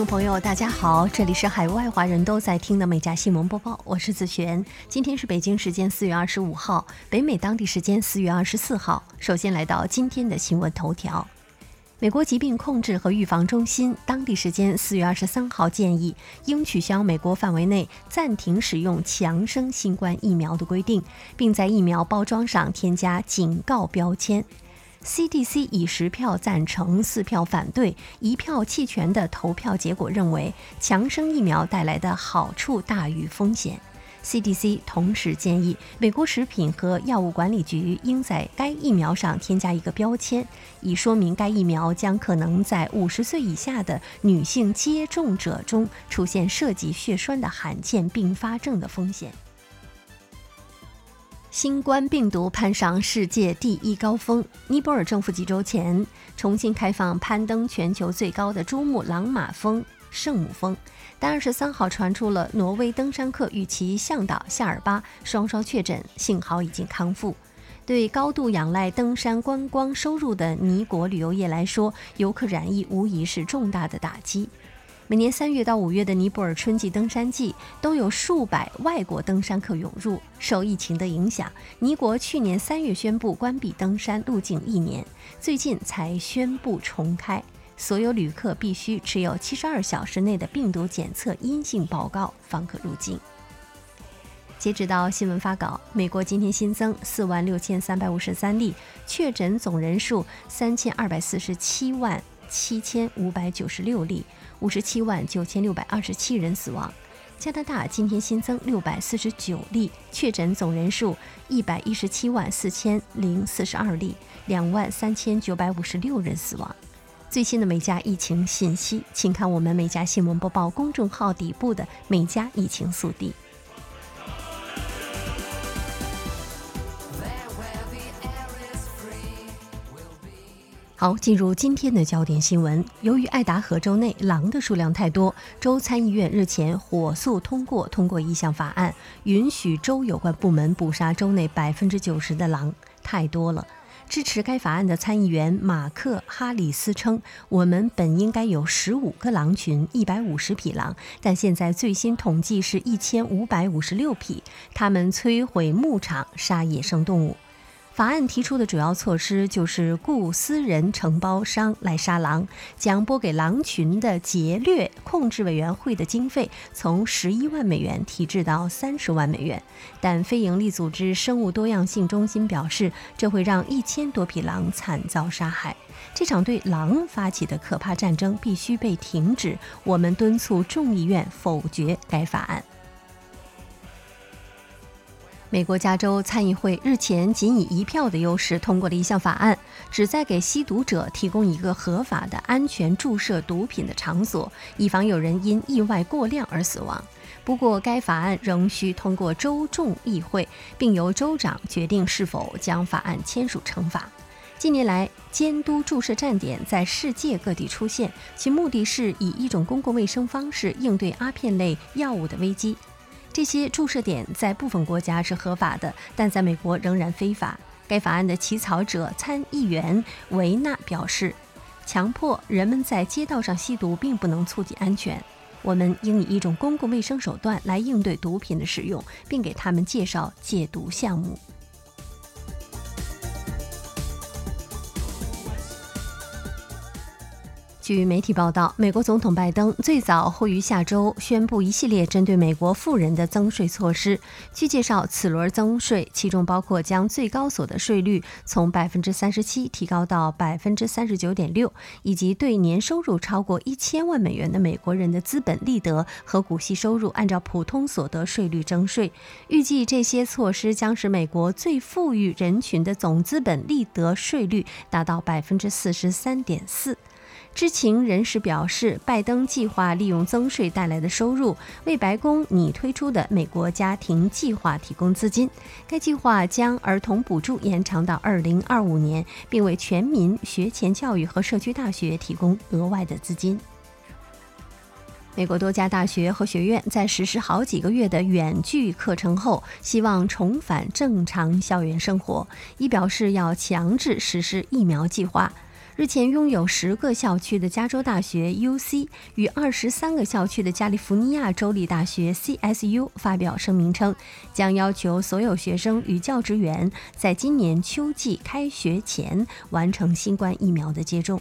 众朋友，大家好，这里是海外华人都在听的美家新闻播报，我是子璇。今天是北京时间四月二十五号，北美当地时间四月二十四号。首先来到今天的新闻头条：美国疾病控制和预防中心当地时间四月二十三号建议，应取消美国范围内暂停使用强生新冠疫苗的规定，并在疫苗包装上添加警告标签。CDC 以十票赞成、四票反对、一票弃权的投票结果认为，强生疫苗带来的好处大于风险。CDC 同时建议，美国食品和药物管理局应在该疫苗上添加一个标签，以说明该疫苗将可能在五十岁以下的女性接种者中出现涉及血栓的罕见并发症的风险。新冠病毒攀上世界第一高峰，尼泊尔政府几周前重新开放攀登全球最高的珠穆朗玛峰圣母峰，但二十三号传出了挪威登山客与其向导夏尔巴双双确诊，幸好已经康复。对高度仰赖登山观光收入的尼国旅游业来说，游客染疫无疑是重大的打击。每年三月到五月的尼泊尔春季登山季，都有数百外国登山客涌入。受疫情的影响，尼国去年三月宣布关闭登山路径一年，最近才宣布重开。所有旅客必须持有七十二小时内的病毒检测阴性报告方可入境。截止到新闻发稿，美国今天新增四万六千三百五十三例确诊，总人数三千二百四十七万七千五百九十六例。五十七万九千六百二十七人死亡。加拿大今天新增六百四十九例确诊，总人数一百一十七万四千零四十二例，两万三千九百五十六人死亡。最新的美加疫情信息，请看我们美加新闻播报公众号底部的美加疫情速递。好，进入今天的焦点新闻。由于爱达荷州内狼的数量太多，州参议院日前火速通过通过一项法案，允许州有关部门捕杀州内百分之九十的狼。太多了。支持该法案的参议员马克·哈里斯称：“我们本应该有十五个狼群，一百五十匹狼，但现在最新统计是一千五百五十六匹。他们摧毁牧场，杀野生动物。”法案提出的主要措施就是雇私人承包商来杀狼，将拨给狼群的劫掠控制委员会的经费从十一万美元提至到三十万美元。但非营利组织生物多样性中心表示，这会让一千多匹狼惨遭杀害。这场对狼发起的可怕战争必须被停止。我们敦促众议院否决该法案。美国加州参议会日前仅以一票的优势通过了一项法案，旨在给吸毒者提供一个合法的、安全注射毒品的场所，以防有人因意外过量而死亡。不过，该法案仍需通过州众议会，并由州长决定是否将法案签署成法。近年来，监督注射站点在世界各地出现，其目的是以一种公共卫生方式应对阿片类药物的危机。这些注射点在部分国家是合法的，但在美国仍然非法。该法案的起草者参议员维纳表示：“强迫人们在街道上吸毒并不能促进安全。我们应以一种公共卫生手段来应对毒品的使用，并给他们介绍戒毒项目。”据媒体报道，美国总统拜登最早会于下周宣布一系列针对美国富人的增税措施。据介绍，此轮增税其中包括将最高所得税率从百分之三十七提高到百分之三十九点六，以及对年收入超过一千万美元的美国人的资本利得和股息收入按照普通所得税率征税。预计这些措施将使美国最富裕人群的总资本利得税率达到百分之四十三点四。知情人士表示，拜登计划利用增税带来的收入为白宫拟推出的美国家庭计划提供资金。该计划将儿童补助延长到2025年，并为全民学前教育和社区大学提供额外的资金。美国多家大学和学院在实施好几个月的远距课程后，希望重返正常校园生活，以表示要强制实施疫苗计划。日前，拥有十个校区的加州大学 UC 与二十三个校区的加利福尼亚州立大学 CSU 发表声明称，将要求所有学生与教职员在今年秋季开学前完成新冠疫苗的接种。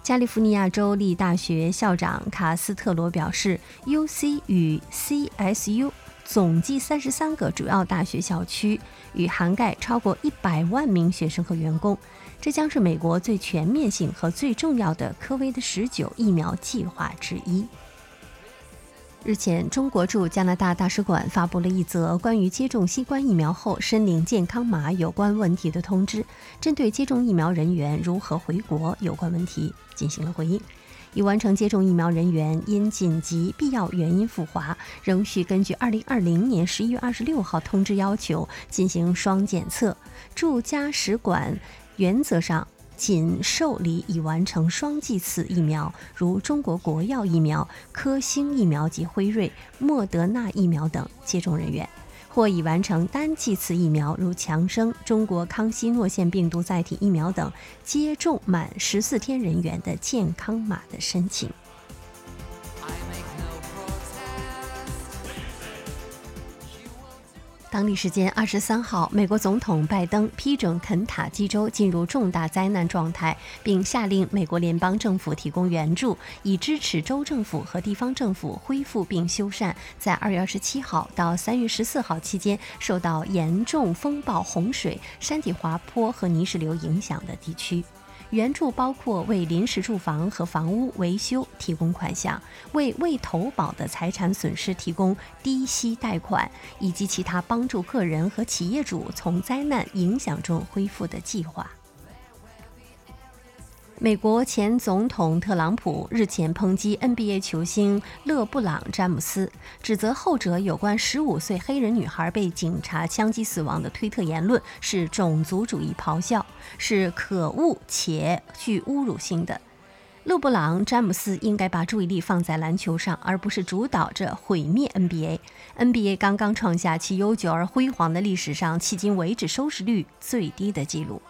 加利福尼亚州立大学校长卡斯特罗表示，UC 与 CSU 总计三十三个主要大学校区，与涵盖超过一百万名学生和员工。这将是美国最全面性和最重要的科威的十九疫苗计划之一。日前，中国驻加拿大大使馆发布了一则关于接种新冠疫苗后申领健康码有关问题的通知，针对接种疫苗人员如何回国有关问题进行了回应。已完成接种疫苗人员因紧急必要原因赴华，仍需根据2020年11月26号通知要求进行双检测。驻加使馆。原则上，仅受理已完成双剂次疫苗，如中国国药疫苗、科兴疫苗及辉瑞、莫德纳疫苗等接种人员，或已完成单剂次疫苗，如强生、中国康熙诺腺病毒载体疫苗等接种满十四天人员的健康码的申请。当地时间二十三号，美国总统拜登批准肯塔基州进入重大灾难状态，并下令美国联邦政府提供援助，以支持州政府和地方政府恢复并修缮在二月二十七号到三月十四号期间受到严重风暴、洪水、山体滑坡和泥石流影响的地区。援助包括为临时住房和房屋维修提供款项，为未投保的财产损失提供低息贷款，以及其他帮助个人和企业主从灾难影响中恢复的计划。美国前总统特朗普日前抨击 NBA 球星勒布朗·詹姆斯，指责后者有关15岁黑人女孩被警察枪击死亡的推特言论是种族主义咆哮，是可恶且具侮辱性的。勒布朗·詹姆斯应该把注意力放在篮球上，而不是主导着毁灭 NBA。NBA 刚刚创下其悠久而辉煌的历史上迄今为止收视率最低的纪录。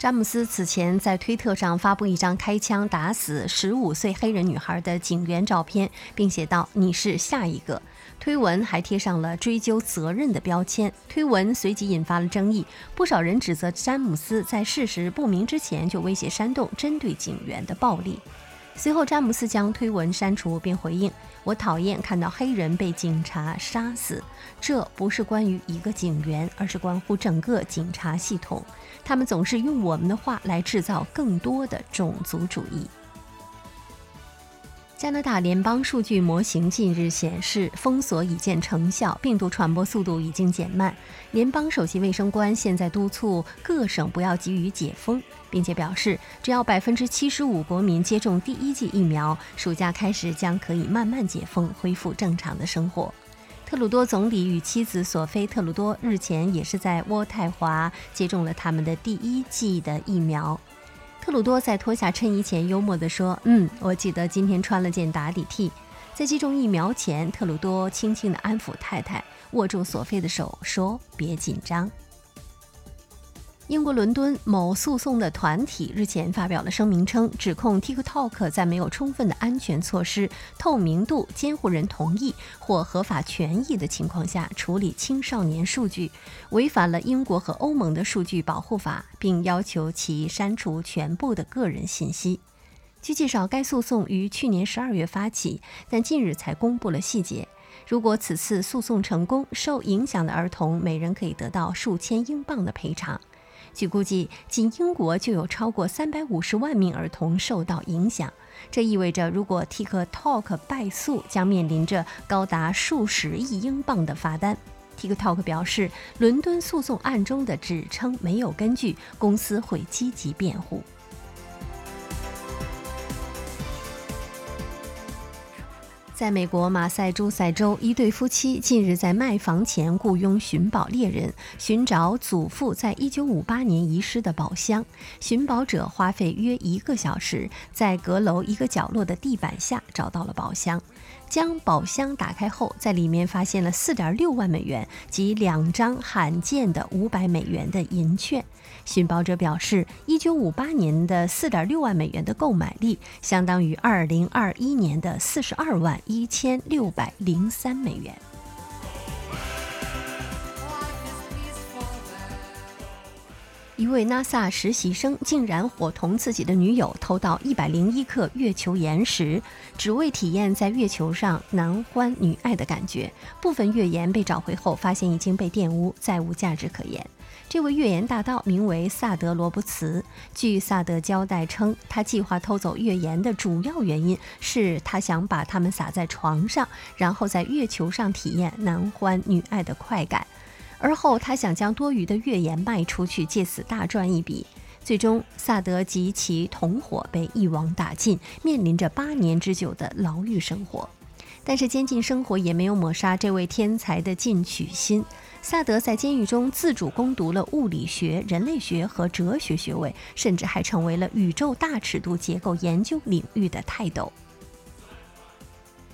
詹姆斯此前在推特上发布一张开枪打死十五岁黑人女孩的警员照片，并写道：“你是下一个。”推文还贴上了追究责任的标签。推文随即引发了争议，不少人指责詹姆斯在事实不明之前就威胁煽动针对警员的暴力。随后，詹姆斯将推文删除，并回应：“我讨厌看到黑人被警察杀死，这不是关于一个警员，而是关乎整个警察系统。他们总是用我们的话来制造更多的种族主义。”加拿大联邦数据模型近日显示，封锁已见成效，病毒传播速度已经减慢。联邦首席卫生官现在督促各省不要急于解封，并且表示，只要百分之七十五国民接种第一剂疫苗，暑假开始将可以慢慢解封，恢复正常的生活。特鲁多总理与妻子索菲·特鲁多日前也是在渥太华接种了他们的第一剂的疫苗。特鲁多在脱下衬衣前幽默地说：“嗯，我记得今天穿了件打底 T。”在接种疫苗前，特鲁多轻轻地安抚太太，握住索菲的手，说：“别紧张。”英国伦敦某诉讼的团体日前发表了声明称，指控 TikTok 在没有充分的安全措施、透明度、监护人同意或合法权益的情况下处理青少年数据，违反了英国和欧盟的数据保护法，并要求其删除全部的个人信息。据介绍，该诉讼于去年十二月发起，但近日才公布了细节。如果此次诉讼成功，受影响的儿童每人可以得到数千英镑的赔偿。据估计，仅英国就有超过三百五十万名儿童受到影响。这意味着，如果 TikTok 败诉，将面临着高达数十亿英镑的罚单。TikTok 表示，伦敦诉讼案中的指称没有根据，公司会积极辩护。在美国马赛诸塞州，一对夫妻近日在卖房前雇佣寻宝猎人，寻找祖父在一九五八年遗失的宝箱。寻宝者花费约一个小时，在阁楼一个角落的地板下找到了宝箱。将宝箱打开后，在里面发现了四点六万美元及两张罕见的五百美元的银券。寻宝者表示，一九五八年的四点六万美元的购买力，相当于二零二一年的四十二万一千六百零三美元。一位 NASA 实习生竟然伙同自己的女友偷到一百零一克月球岩石，只为体验在月球上男欢女爱的感觉。部分月岩被找回后，发现已经被玷污，再无价值可言。这位月岩大盗名为萨德·罗伯茨。据萨德交代称，他计划偷走月岩的主要原因是他想把它们撒在床上，然后在月球上体验男欢女爱的快感。而后，他想将多余的月岩卖出去，借此大赚一笔。最终，萨德及其同伙被一网打尽，面临着八年之久的牢狱生活。但是，监禁生活也没有抹杀这位天才的进取心。萨德在监狱中自主攻读了物理学、人类学和哲学学位，甚至还成为了宇宙大尺度结构研究领域的泰斗。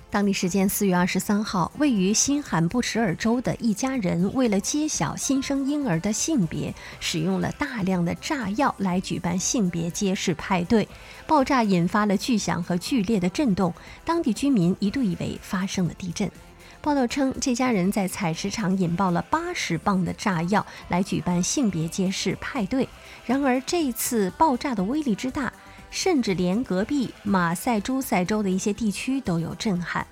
当地时间四月二十三号，位于新罕布什尔州的一家人为了揭晓新生婴儿的性别，使用了大量的炸药来举办性别揭示派对。爆炸引发了巨响和剧烈的震动，当地居民一度以为发生了地震。报道称，这家人在采石场引爆了八十磅的炸药来举办性别揭示派对。然而，这次爆炸的威力之大。甚至连隔壁马赛诸塞州的一些地区都有震撼。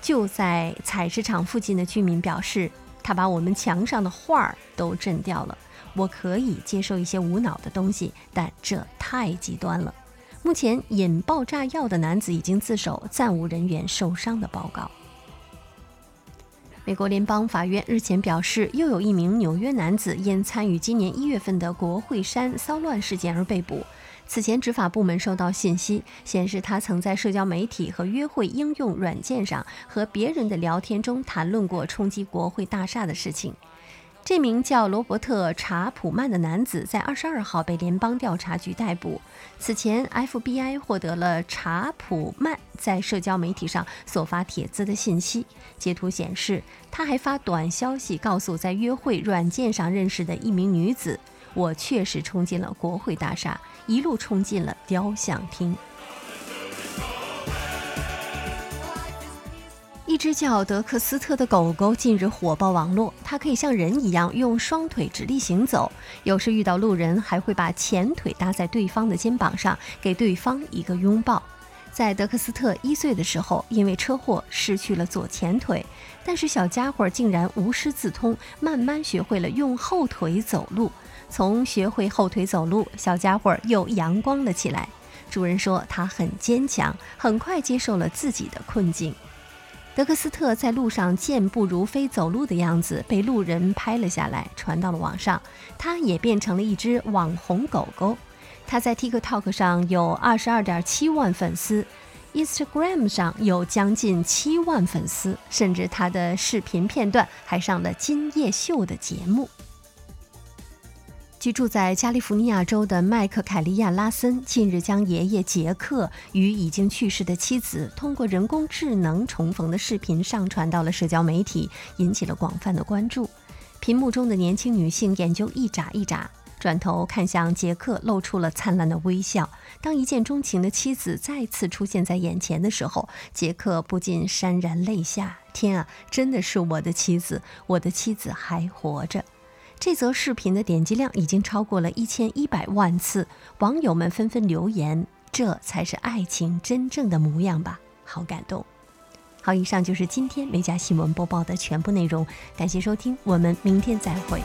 就在采石场附近的居民表示，他把我们墙上的画儿都震掉了。我可以接受一些无脑的东西，但这太极端了。目前引爆炸药的男子已经自首，暂无人员受伤的报告。美国联邦法院日前表示，又有一名纽约男子因参与今年一月份的国会山骚乱事件而被捕。此前，执法部门收到信息，显示他曾在社交媒体和约会应用软件上和别人的聊天中谈论过冲击国会大厦的事情。这名叫罗伯特·查普曼的男子在二十二号被联邦调查局逮捕。此前，FBI 获得了查普曼在社交媒体上所发帖子的信息，截图显示他还发短消息告诉在约会软件上认识的一名女子。我确实冲进了国会大厦，一路冲进了雕像厅。一只叫德克斯特的狗狗近日火爆网络。它可以像人一样用双腿直立行走，有时遇到路人还会把前腿搭在对方的肩膀上，给对方一个拥抱。在德克斯特一岁的时候，因为车祸失去了左前腿，但是小家伙竟然无师自通，慢慢学会了用后腿走路。从学会后腿走路，小家伙又阳光了起来。主人说他很坚强，很快接受了自己的困境。德克斯特在路上健步如飞走路的样子被路人拍了下来，传到了网上。他也变成了一只网红狗狗。他在 TikTok 上有二十二点七万粉丝，Instagram 上有将近七万粉丝，甚至他的视频片段还上了《今夜秀》的节目。居住在加利福尼亚州的麦克凯利亚拉森近日将爷爷杰克与已经去世的妻子通过人工智能重逢的视频上传到了社交媒体，引起了广泛的关注。屏幕中的年轻女性眼睛一眨一眨，转头看向杰克，露出了灿烂的微笑。当一见钟情的妻子再次出现在眼前的时候，杰克不禁潸然泪下。天啊，真的是我的妻子，我的妻子还活着。这则视频的点击量已经超过了一千一百万次，网友们纷纷留言：“这才是爱情真正的模样吧！”好感动。好，以上就是今天美甲新闻播报的全部内容，感谢收听，我们明天再会。